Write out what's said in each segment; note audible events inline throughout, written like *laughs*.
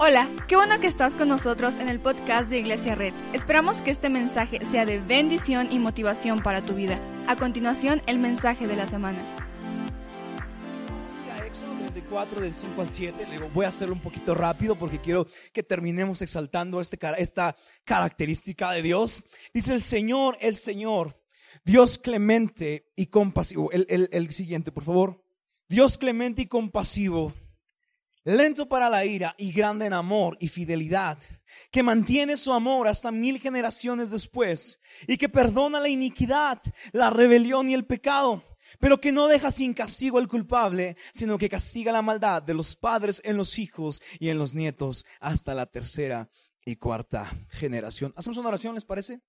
Hola, qué bueno que estás con nosotros en el podcast de Iglesia Red. Esperamos que este mensaje sea de bendición y motivación para tu vida. A continuación, el mensaje de la semana. A Éxodo 34 del 5 al 7. Le digo, voy a hacerlo un poquito rápido porque quiero que terminemos exaltando este, esta característica de Dios. Dice el Señor, el Señor, Dios clemente y compasivo. El siguiente, por favor. Dios clemente y compasivo, lento para la ira y grande en amor y fidelidad, que mantiene su amor hasta mil generaciones después y que perdona la iniquidad, la rebelión y el pecado, pero que no deja sin castigo al culpable, sino que castiga la maldad de los padres en los hijos y en los nietos hasta la tercera y cuarta generación. ¿Hacemos una oración, les parece?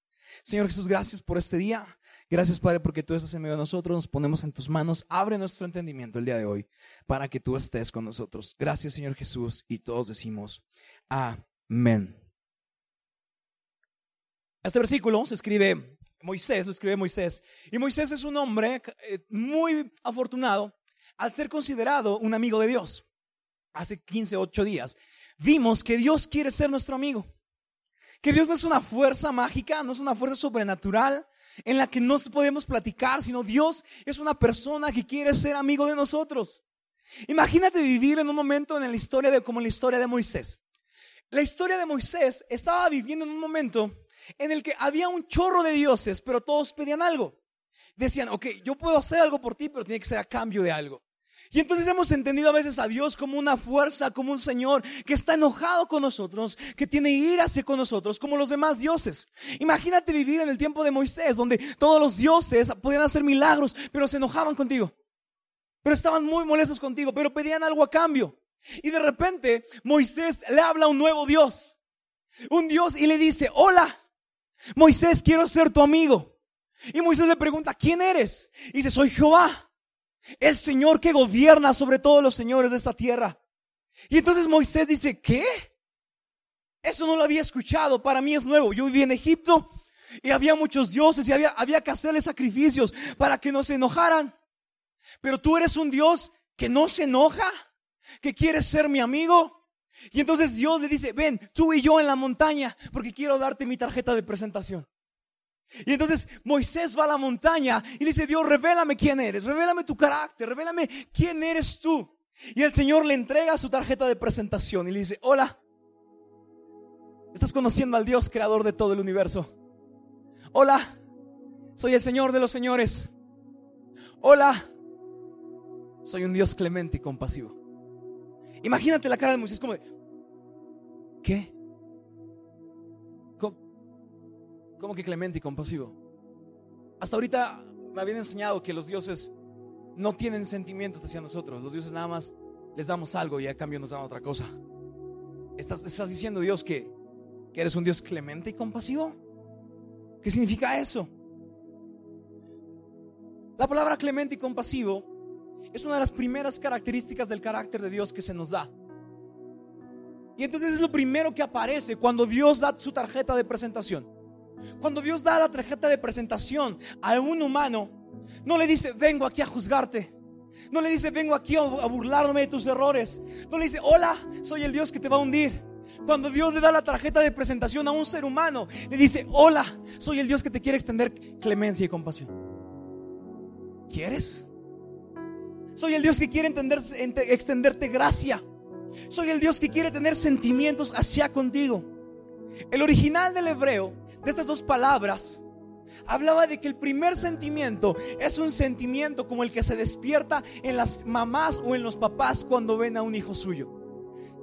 Señor Jesús, gracias por este día. Gracias, Padre, porque tú estás en medio de nosotros. Nos ponemos en tus manos. Abre nuestro entendimiento el día de hoy para que tú estés con nosotros. Gracias, Señor Jesús. Y todos decimos, amén. Este versículo se escribe Moisés, lo escribe Moisés. Y Moisés es un hombre eh, muy afortunado al ser considerado un amigo de Dios. Hace 15, 8 días vimos que Dios quiere ser nuestro amigo. Que Dios no es una fuerza mágica, no es una fuerza sobrenatural en la que no podemos platicar, sino Dios es una persona que quiere ser amigo de nosotros. Imagínate vivir en un momento en la historia de como en la historia de Moisés. La historia de Moisés estaba viviendo en un momento en el que había un chorro de dioses, pero todos pedían algo. Decían, ok, yo puedo hacer algo por ti, pero tiene que ser a cambio de algo. Y entonces hemos entendido a veces a Dios como una fuerza, como un Señor que está enojado con nosotros, que tiene ira hacia con nosotros, como los demás dioses. Imagínate vivir en el tiempo de Moisés, donde todos los dioses podían hacer milagros, pero se enojaban contigo. Pero estaban muy molestos contigo, pero pedían algo a cambio. Y de repente Moisés le habla a un nuevo Dios. Un Dios y le dice, hola, Moisés, quiero ser tu amigo. Y Moisés le pregunta, ¿quién eres? Y dice, soy Jehová el Señor que gobierna sobre todos los señores de esta tierra. Y entonces Moisés dice, ¿qué? Eso no lo había escuchado, para mí es nuevo. Yo viví en Egipto y había muchos dioses y había, había que hacerles sacrificios para que no se enojaran. Pero tú eres un Dios que no se enoja, que quiere ser mi amigo. Y entonces Dios le dice, ven, tú y yo en la montaña, porque quiero darte mi tarjeta de presentación. Y entonces Moisés va a la montaña y le dice, Dios, revélame quién eres, revélame tu carácter, revélame quién eres tú. Y el Señor le entrega su tarjeta de presentación y le dice, hola, estás conociendo al Dios creador de todo el universo. Hola, soy el Señor de los señores. Hola, soy un Dios clemente y compasivo. Imagínate la cara de Moisés como de, ¿qué? ¿Cómo que clemente y compasivo? Hasta ahorita me habían enseñado que los dioses no tienen sentimientos hacia nosotros. Los dioses nada más les damos algo y a cambio nos dan otra cosa. ¿Estás, diciendo, Dios, que eres un Dios clemente y compasivo? ¿Qué significa eso? La palabra clemente y compasivo es una de las primeras características del carácter de Dios que se nos da. Y entonces es lo primero que aparece cuando Dios da su tarjeta de presentación. Cuando Dios da la tarjeta de presentación a un humano, no le dice, vengo aquí a juzgarte. No le dice, vengo aquí a burlarme de tus errores. No le dice, hola, soy el Dios que te va a hundir. Cuando Dios le da la tarjeta de presentación a un ser humano, le dice, hola, soy el Dios que te quiere extender clemencia y compasión. ¿Quieres? Soy el Dios que quiere extenderte gracia. Soy el Dios que quiere tener sentimientos hacia contigo. El original del hebreo de estas dos palabras hablaba de que el primer sentimiento es un sentimiento como el que se despierta en las mamás o en los papás cuando ven a un hijo suyo.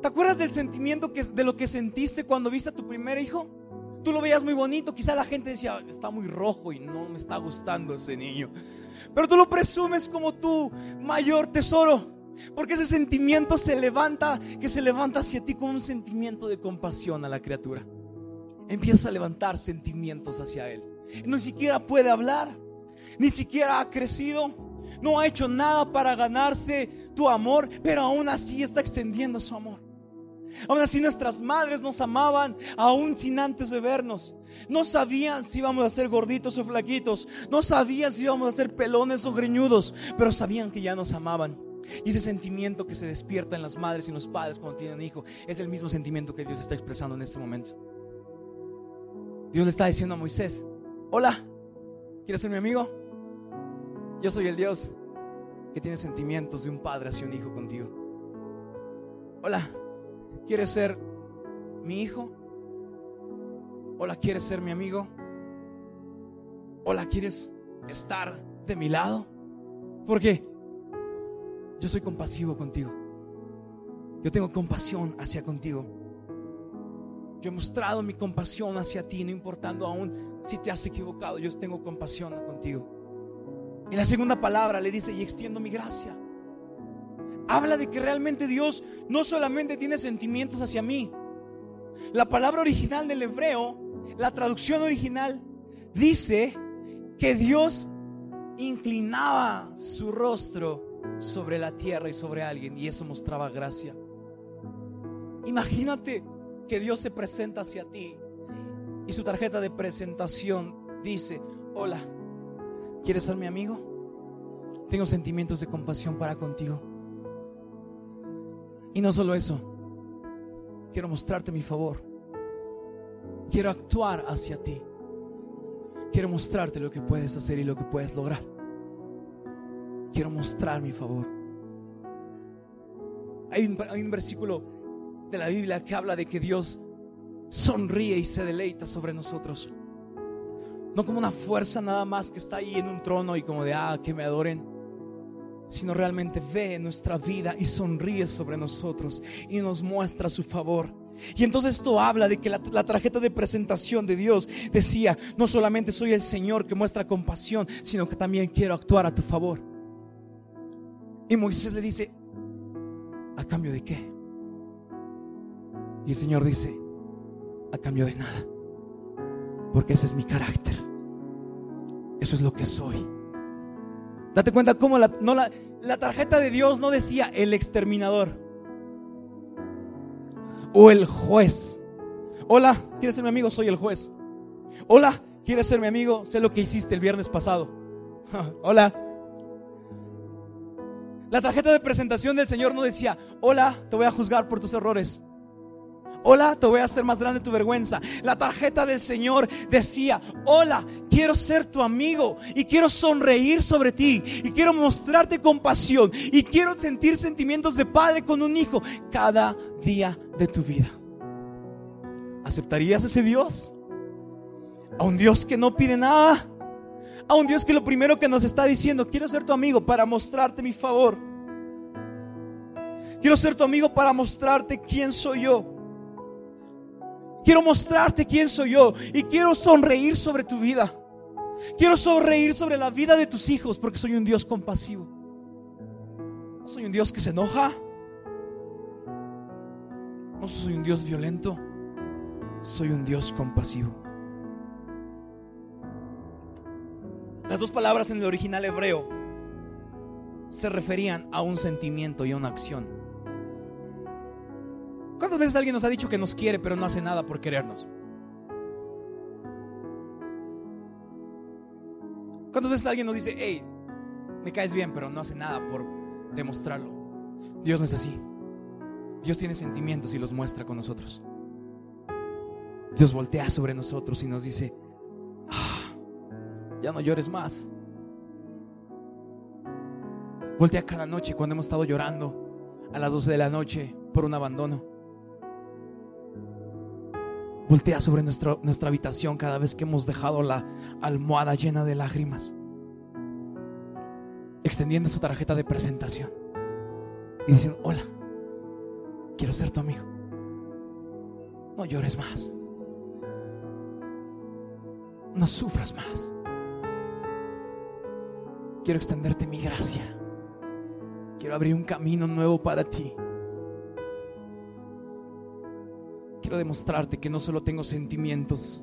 ¿Te acuerdas del sentimiento que, de lo que sentiste cuando viste a tu primer hijo? Tú lo veías muy bonito, quizá la gente decía, está muy rojo y no me está gustando ese niño. Pero tú lo presumes como tu mayor tesoro. Porque ese sentimiento se levanta, que se levanta hacia ti como un sentimiento de compasión a la criatura. Empieza a levantar sentimientos hacia él. Ni siquiera puede hablar, ni siquiera ha crecido, no ha hecho nada para ganarse tu amor, pero aún así está extendiendo su amor. Aún así nuestras madres nos amaban, aún sin antes de vernos. No sabían si íbamos a ser gorditos o flaquitos. No sabían si íbamos a ser pelones o greñudos, pero sabían que ya nos amaban. Y ese sentimiento que se despierta en las madres y en los padres cuando tienen hijo es el mismo sentimiento que Dios está expresando en este momento. Dios le está diciendo a Moisés, hola, ¿quieres ser mi amigo? Yo soy el Dios que tiene sentimientos de un padre hacia un hijo contigo. Hola, ¿quieres ser mi hijo? Hola, ¿quieres ser mi amigo? Hola, ¿quieres estar de mi lado? Porque yo soy compasivo contigo. Yo tengo compasión hacia contigo. Yo he mostrado mi compasión hacia ti, no importando aún si te has equivocado, yo tengo compasión contigo. Y la segunda palabra le dice, y extiendo mi gracia. Habla de que realmente Dios no solamente tiene sentimientos hacia mí. La palabra original del hebreo, la traducción original, dice que Dios inclinaba su rostro sobre la tierra y sobre alguien y eso mostraba gracia. Imagínate que Dios se presenta hacia ti y su tarjeta de presentación dice, hola, ¿quieres ser mi amigo? Tengo sentimientos de compasión para contigo. Y no solo eso, quiero mostrarte mi favor. Quiero actuar hacia ti. Quiero mostrarte lo que puedes hacer y lo que puedes lograr. Quiero mostrar mi favor. Hay un, versículo de la Biblia que habla de que Dios sonríe y se deleita sobre nosotros. No como una fuerza nada más que está ahí en un trono y como de, ah, que me adoren, sino realmente ve nuestra vida y sonríe sobre nosotros y nos muestra su favor. Y entonces esto habla de que la, la, tarjeta de presentación de Dios decía, no solamente soy el Señor que muestra compasión, sino que también quiero actuar a tu favor. Y Moisés le dice, ¿a cambio de qué? Y el Señor dice, a cambio de nada. Porque ese es mi carácter. Eso es lo que soy. Date cuenta cómo la, tarjeta de Dios no decía el exterminador o el juez. Hola, ¿quieres ser mi amigo? Soy el juez. Hola, ¿quieres ser mi amigo? Sé lo que hiciste el viernes pasado. *laughs* Hola. La tarjeta de presentación del Señor no decía, hola, te voy a juzgar por tus errores. Hola, te voy a hacer más grande tu vergüenza. La tarjeta del Señor decía, hola, quiero ser tu amigo y quiero sonreír sobre ti y quiero mostrarte compasión y quiero sentir sentimientos de padre con un hijo cada día de tu vida. ¿Aceptarías ese Dios? A un Dios que no pide nada. A un Dios que lo primero que nos está diciendo, quiero ser tu amigo para mostrarte mi favor. Quiero ser tu amigo para mostrarte quién soy yo. Quiero mostrarte quién soy yo y quiero sonreír sobre tu vida. Quiero sonreír sobre la vida de tus hijos porque soy un Dios compasivo. No soy un Dios que se enoja. No soy un Dios violento. Soy un Dios compasivo. Las dos palabras en el original hebreo se referían a un sentimiento y a una acción. ¿Cuántas veces alguien nos ha dicho que nos quiere pero no hace nada por querernos? ¿Cuántas veces alguien nos dice, hey, me caes bien pero no hace nada por demostrarlo? Dios no es así. Dios tiene sentimientos y los muestra con nosotros. Dios voltea sobre nosotros y nos dice, ah, ya no llores más. Voltea cada noche cuando hemos estado llorando a las 12 de la noche por un abandono. Voltea sobre nuestra, nuestra habitación cada vez que hemos dejado la almohada llena de lágrimas. Extendiendo su tarjeta de presentación. Y diciendo, hola, quiero ser tu amigo. No llores más. No sufras más. Quiero extenderte mi gracia. Quiero abrir un camino nuevo para ti. Quiero demostrarte que no solo tengo sentimientos,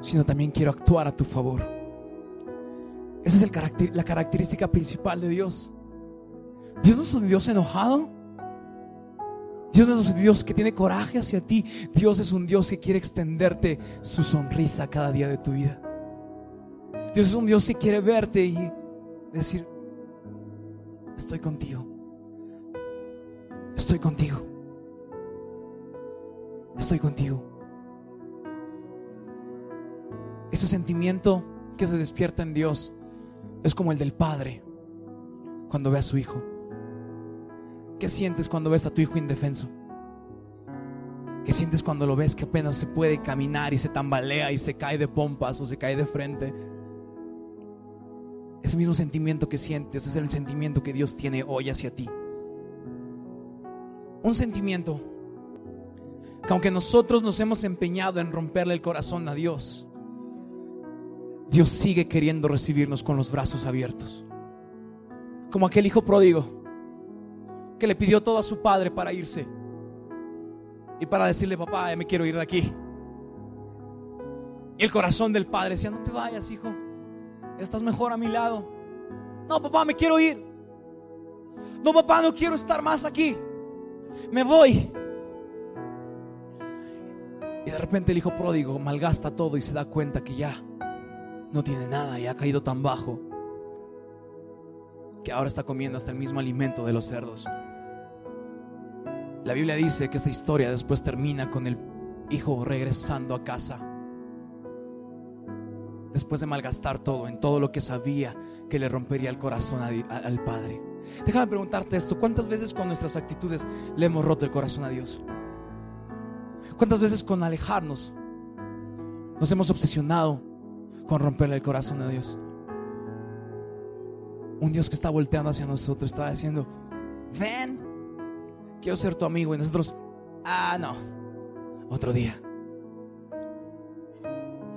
sino también quiero actuar a tu favor. Esa es la característica principal de Dios. Dios no es un Dios enojado. Dios no es un Dios que tiene coraje hacia ti. Dios es un Dios que quiere extenderte su sonrisa cada día de tu vida. Dios es un Dios que quiere verte y decir, estoy contigo. estoy contigo. Estoy contigo. Ese sentimiento que se despierta en Dios es como el del padre cuando ve a su hijo. ¿Qué sientes cuando ves a tu hijo indefenso? ¿Qué sientes cuando lo ves que apenas se puede caminar y se tambalea y se cae de pompas o se cae de frente? Ese mismo sentimiento que sientes es el sentimiento que Dios tiene hoy hacia ti. Un sentimiento que aunque nosotros nos hemos empeñado en romperle el corazón a Dios, Dios sigue queriendo recibirnos con los brazos abiertos. Como aquel hijo pródigo que le pidió todo a su padre para irse y para decirle, papá, ya me quiero ir de aquí. Y el corazón del padre decía, no te vayas, hijo, estás mejor a mi lado. No, papá, me quiero ir. No, papá, no quiero estar más aquí. Me voy. Y de repente el hijo pródigo malgasta todo y se da cuenta que ya no tiene nada y ha caído tan bajo que ahora está comiendo hasta el mismo alimento de los cerdos. La Biblia dice que esta historia después termina con el hijo regresando a casa. Después de malgastar todo en todo lo que sabía que le rompería el corazón al Padre. Déjame preguntarte esto, ¿cuántas veces con nuestras actitudes le hemos roto el corazón a Dios? ¿Cuántas veces con alejarnos nos hemos obsesionado con romperle el corazón a Dios? Un Dios que está volteando hacia nosotros, está diciendo, ven, quiero ser tu amigo. Y nosotros, ah, no, otro día.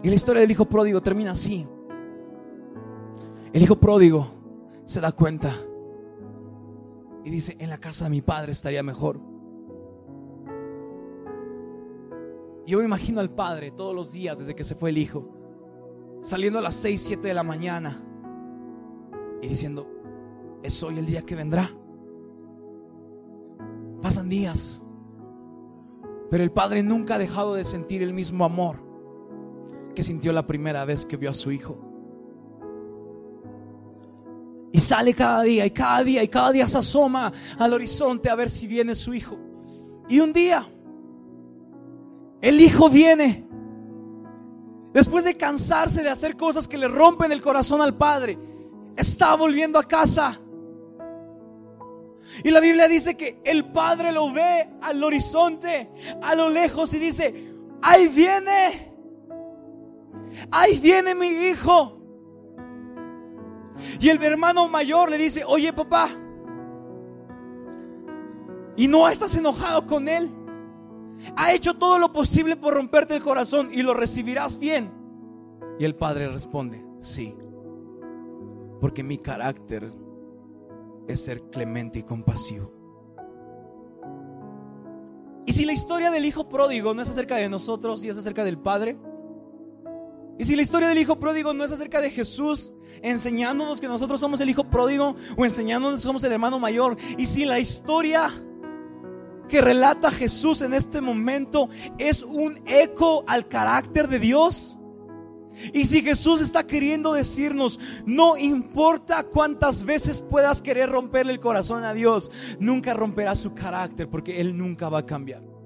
Y la historia del hijo pródigo termina así. El hijo pródigo se da cuenta y dice, en la casa de mi padre estaría mejor. Yo me imagino al padre todos los días desde que se fue el hijo, saliendo a las 6, 7 de la mañana y diciendo, es hoy el día que vendrá. Pasan días. Pero el padre nunca ha dejado de sentir el mismo amor que sintió la primera vez que vio a su hijo. Y sale cada día y cada día y cada día se asoma al horizonte a ver si viene su hijo. Y un día el hijo viene. Después de cansarse de hacer cosas que le rompen el corazón al padre, está volviendo a casa. Y la Biblia dice que el padre lo ve al horizonte, a lo lejos, y dice, ahí viene, ahí viene mi hijo. Y el hermano mayor le dice, oye papá, ¿y no estás enojado con él? Ha hecho todo lo posible por romperte el corazón y lo recibirás bien. Y el padre responde, sí, porque mi carácter es ser clemente y compasivo. Y si la historia del hijo pródigo no es acerca de nosotros y es acerca del Padre, y si la historia del hijo pródigo no es acerca de Jesús enseñándonos que nosotros somos el hijo pródigo o enseñándonos que somos el hermano mayor, y si la historia que relata Jesús en este momento es un eco al carácter de Dios, y si Jesús está queriendo decirnos, no importa cuántas veces puedas querer romperle el corazón a Dios, nunca romperá su carácter porque Él nunca va a cambiar.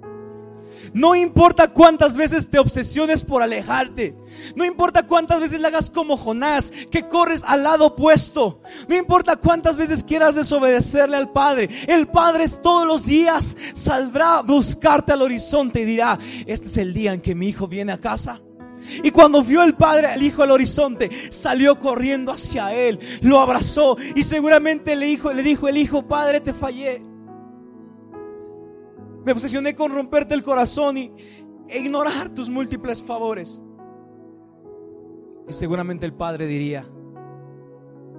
No importa cuántas veces te obsesiones por alejarte. No importa cuántas veces le hagas como Jonás, que corres al lado opuesto. No importa cuántas veces quieras desobedecerle al Padre. El Padre todos los días saldrá a buscarte al horizonte y dirá, este es el día en que mi hijo viene a casa. Y cuando vio el padre al hijo al horizonte, salió corriendo hacia él, lo abrazó y seguramente le dijo, le dijo el hijo, padre, te fallé. Me obsesioné con romperte el corazón y e ignorar tus múltiples favores. Y seguramente el padre diría,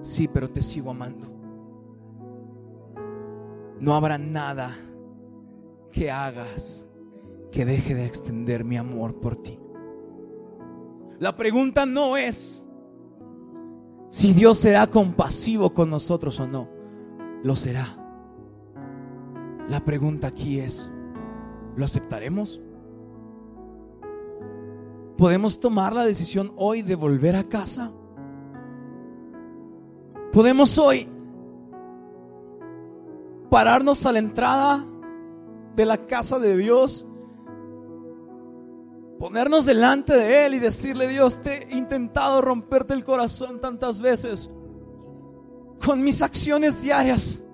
sí, pero te sigo amando. No habrá nada que hagas que deje de extender mi amor por ti. La pregunta no es si Dios será compasivo con nosotros o no. Lo será. La pregunta aquí es, ¿lo aceptaremos? ¿Podemos tomar la decisión hoy de volver a casa? ¿Podemos hoy pararnos a la entrada de la casa de Dios, ponernos delante de Él y decirle, Dios, te he intentado romperte el corazón tantas veces con mis acciones diarias.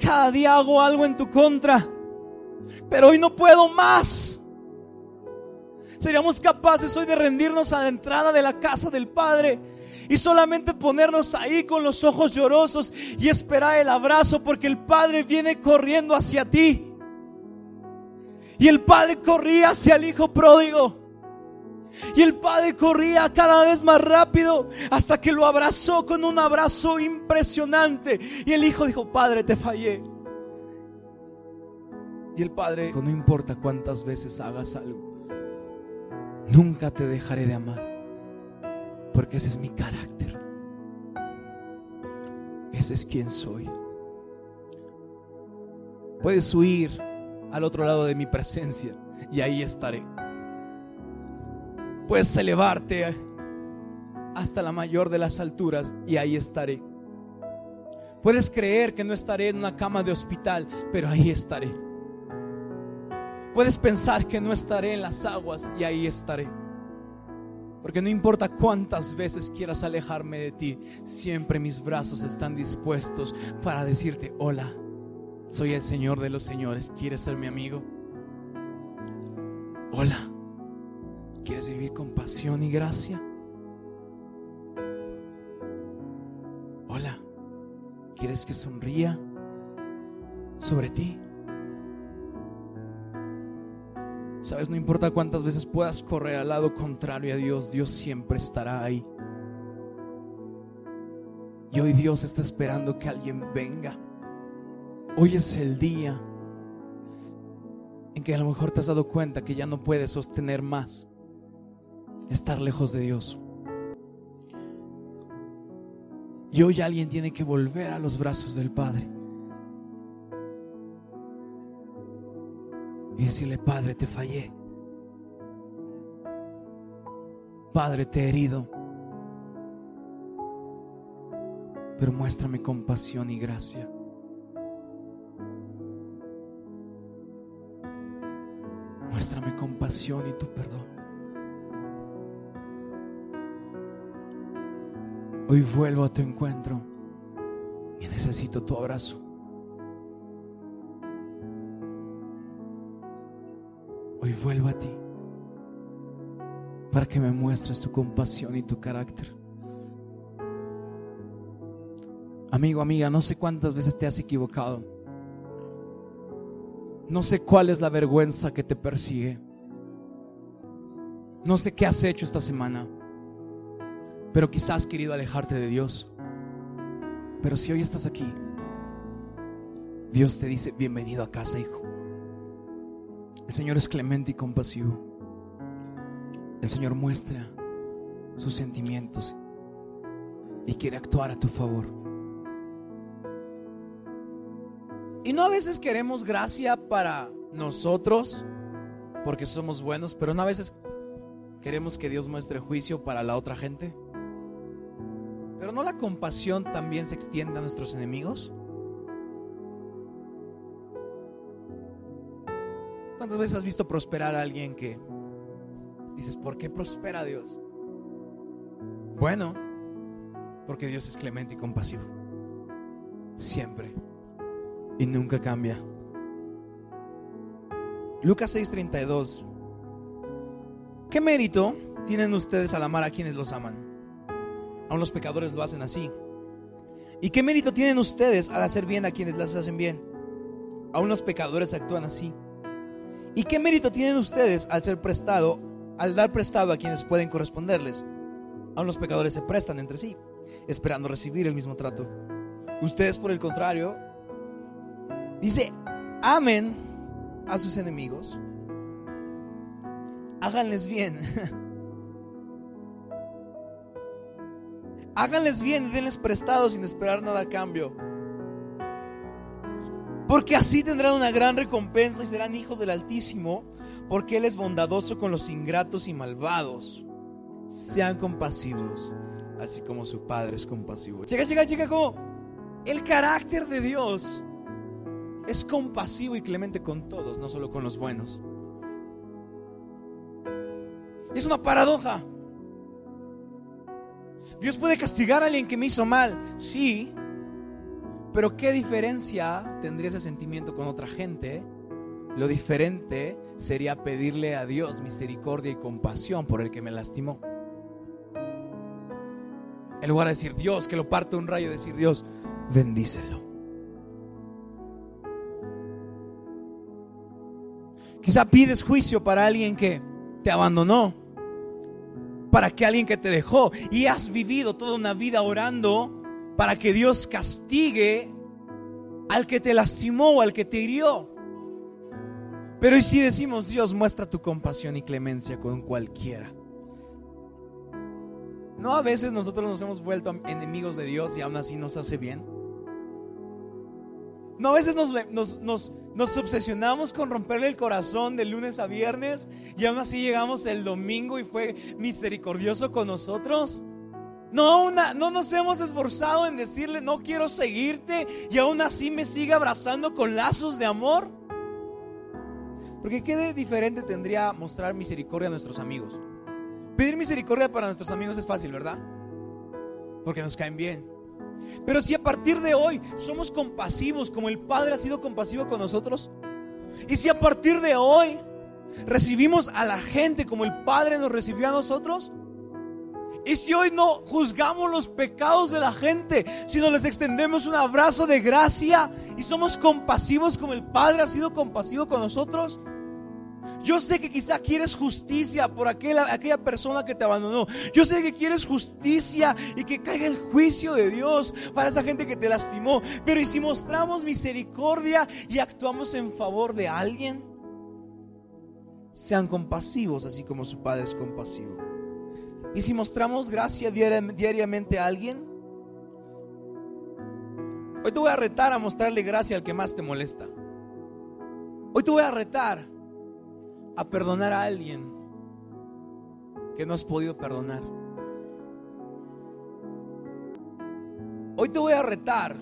Cada día hago algo en tu contra, pero hoy no puedo más. Seríamos capaces hoy de rendirnos a la entrada de la casa del Padre y solamente ponernos ahí con los ojos llorosos y esperar el abrazo porque el Padre viene corriendo hacia ti. Y el Padre corría hacia el Hijo pródigo. Y el padre corría cada vez más rápido hasta que lo abrazó con un abrazo impresionante. Y el hijo dijo, Padre, te fallé. Y el padre, no importa cuántas veces hagas algo, nunca te dejaré de amar. Porque ese es mi carácter. Ese es quien soy. Puedes huir al otro lado de mi presencia y ahí estaré. Puedes elevarte hasta la mayor de las alturas y ahí estaré. Puedes creer que no estaré en una cama de hospital, pero ahí estaré. Puedes pensar que no estaré en las aguas y ahí estaré. Porque no importa cuántas veces quieras alejarme de ti, siempre mis brazos están dispuestos para decirte, hola, soy el Señor de los señores, ¿quieres ser mi amigo? Hola. ¿Quieres vivir con pasión y gracia? Hola, ¿quieres que sonría sobre ti? Sabes, no importa cuántas veces puedas correr al lado contrario a Dios, Dios siempre estará ahí. Y hoy Dios está esperando que alguien venga. Hoy es el día en que a lo mejor te has dado cuenta que ya no puedes sostener más estar lejos de Dios. Y hoy alguien tiene que volver a los brazos del Padre. Y decirle, Padre, te fallé. Padre, te he herido. Pero muéstrame compasión y gracia. Muéstrame compasión y tu perdón. Hoy vuelvo a tu encuentro y necesito tu abrazo. Hoy vuelvo a ti para que me muestres tu compasión y tu carácter. Amigo, amiga, no sé cuántas veces te has equivocado. No sé cuál es la vergüenza que te persigue. No sé qué has hecho esta semana pero quizás has querido alejarte de Dios. Pero si hoy estás aquí, Dios te dice, bienvenido a casa, hijo. El Señor es clemente y compasivo. El Señor muestra sus sentimientos y quiere actuar a tu favor. Y no a veces queremos gracia para nosotros porque somos buenos, pero no a veces queremos que Dios muestre juicio para la otra gente. ¿No la compasión también se extiende a nuestros enemigos? ¿Cuántas veces has visto prosperar a alguien que dices, ¿por qué prospera Dios? Bueno, porque Dios es clemente y compasivo. Siempre. Y nunca cambia. Lucas 6:32. ¿Qué mérito tienen ustedes al amar a quienes los aman? Aún los pecadores lo hacen así. ¿Y qué mérito tienen ustedes al hacer bien a quienes las hacen bien? Aún los pecadores actúan así. ¿Y qué mérito tienen ustedes al ser prestado, al dar prestado a quienes pueden corresponderles? Aún los pecadores se prestan entre sí, esperando recibir el mismo trato. Ustedes, por el contrario, dice, amen a sus enemigos, háganles bien. *laughs* Háganles bien y denles prestado sin esperar nada a cambio. Porque así tendrán una gran recompensa y serán hijos del Altísimo, porque Él es bondadoso con los ingratos y malvados. Sean compasivos, así como su Padre es compasivo. Chica, chica, chica, el carácter de Dios es compasivo y clemente con todos, no solo con los buenos. Es una paradoja. Dios puede castigar a alguien que me hizo mal, sí, pero ¿qué diferencia tendría ese sentimiento con otra gente? Lo diferente sería pedirle a Dios misericordia y compasión por el que me lastimó. En lugar de decir Dios, que lo parte un rayo, decir Dios, bendícelo. Quizá pides juicio para alguien que te abandonó, para que alguien que te dejó y has vivido toda una vida orando para que Dios castigue al que te lastimó o al que te hirió. Pero ¿y si decimos, Dios, muestra tu compasión y clemencia con cualquiera? ¿No a veces nosotros nos hemos vuelto enemigos de Dios y aún así nos hace bien? ¿No a veces nos, obsesionamos con romperle el corazón de lunes a viernes y aún así llegamos el domingo y fue misericordioso con nosotros? No, no nos hemos esforzado en decirle no quiero seguirte y aún así me sigue abrazando con lazos de amor. Porque qué de diferente tendría mostrar misericordia a nuestros amigos. Pedir misericordia para nuestros amigos es fácil, ¿verdad? Porque nos caen bien. Pero si a partir de hoy somos compasivos como el Padre ha sido compasivo con nosotros, y si a partir de hoy recibimos a la gente como el Padre nos recibió a nosotros, y si hoy no juzgamos los pecados de la gente, sino les extendemos un abrazo de gracia y somos compasivos como el Padre ha sido compasivo con nosotros, yo sé que quizá quieres justicia por aquella, aquella persona que te abandonó. Yo sé que quieres justicia y que caiga el juicio de Dios para esa gente que te lastimó. Pero ¿y si mostramos misericordia y actuamos en favor de alguien? Sean compasivos así como su Padre es compasivo. Y si mostramos gracia diariamente a alguien, hoy te voy a retar a mostrarle gracia al que más te molesta. Hoy te voy a retar a perdonar a alguien que no has podido perdonar. Hoy te voy a retar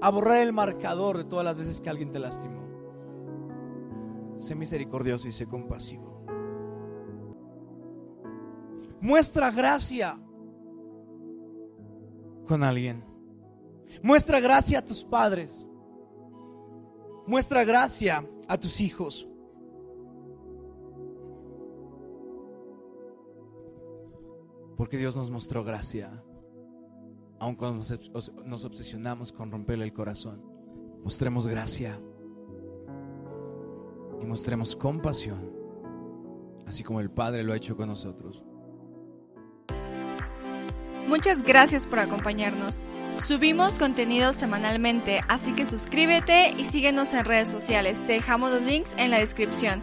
a borrar el marcador de todas las veces que alguien te lastimó. Sé misericordioso y sé compasivo. Muestra gracia con alguien. Muestra gracia a tus padres. Muestra gracia a tus hijos. Porque Dios nos mostró gracia. Aun cuando nos obsesionamos con romperle el corazón, mostremos gracia y mostremos compasión, así como el Padre lo ha hecho con nosotros. Muchas gracias por acompañarnos. Subimos contenido semanalmente, así que suscríbete y síguenos en redes sociales. Te dejamos los links en la descripción.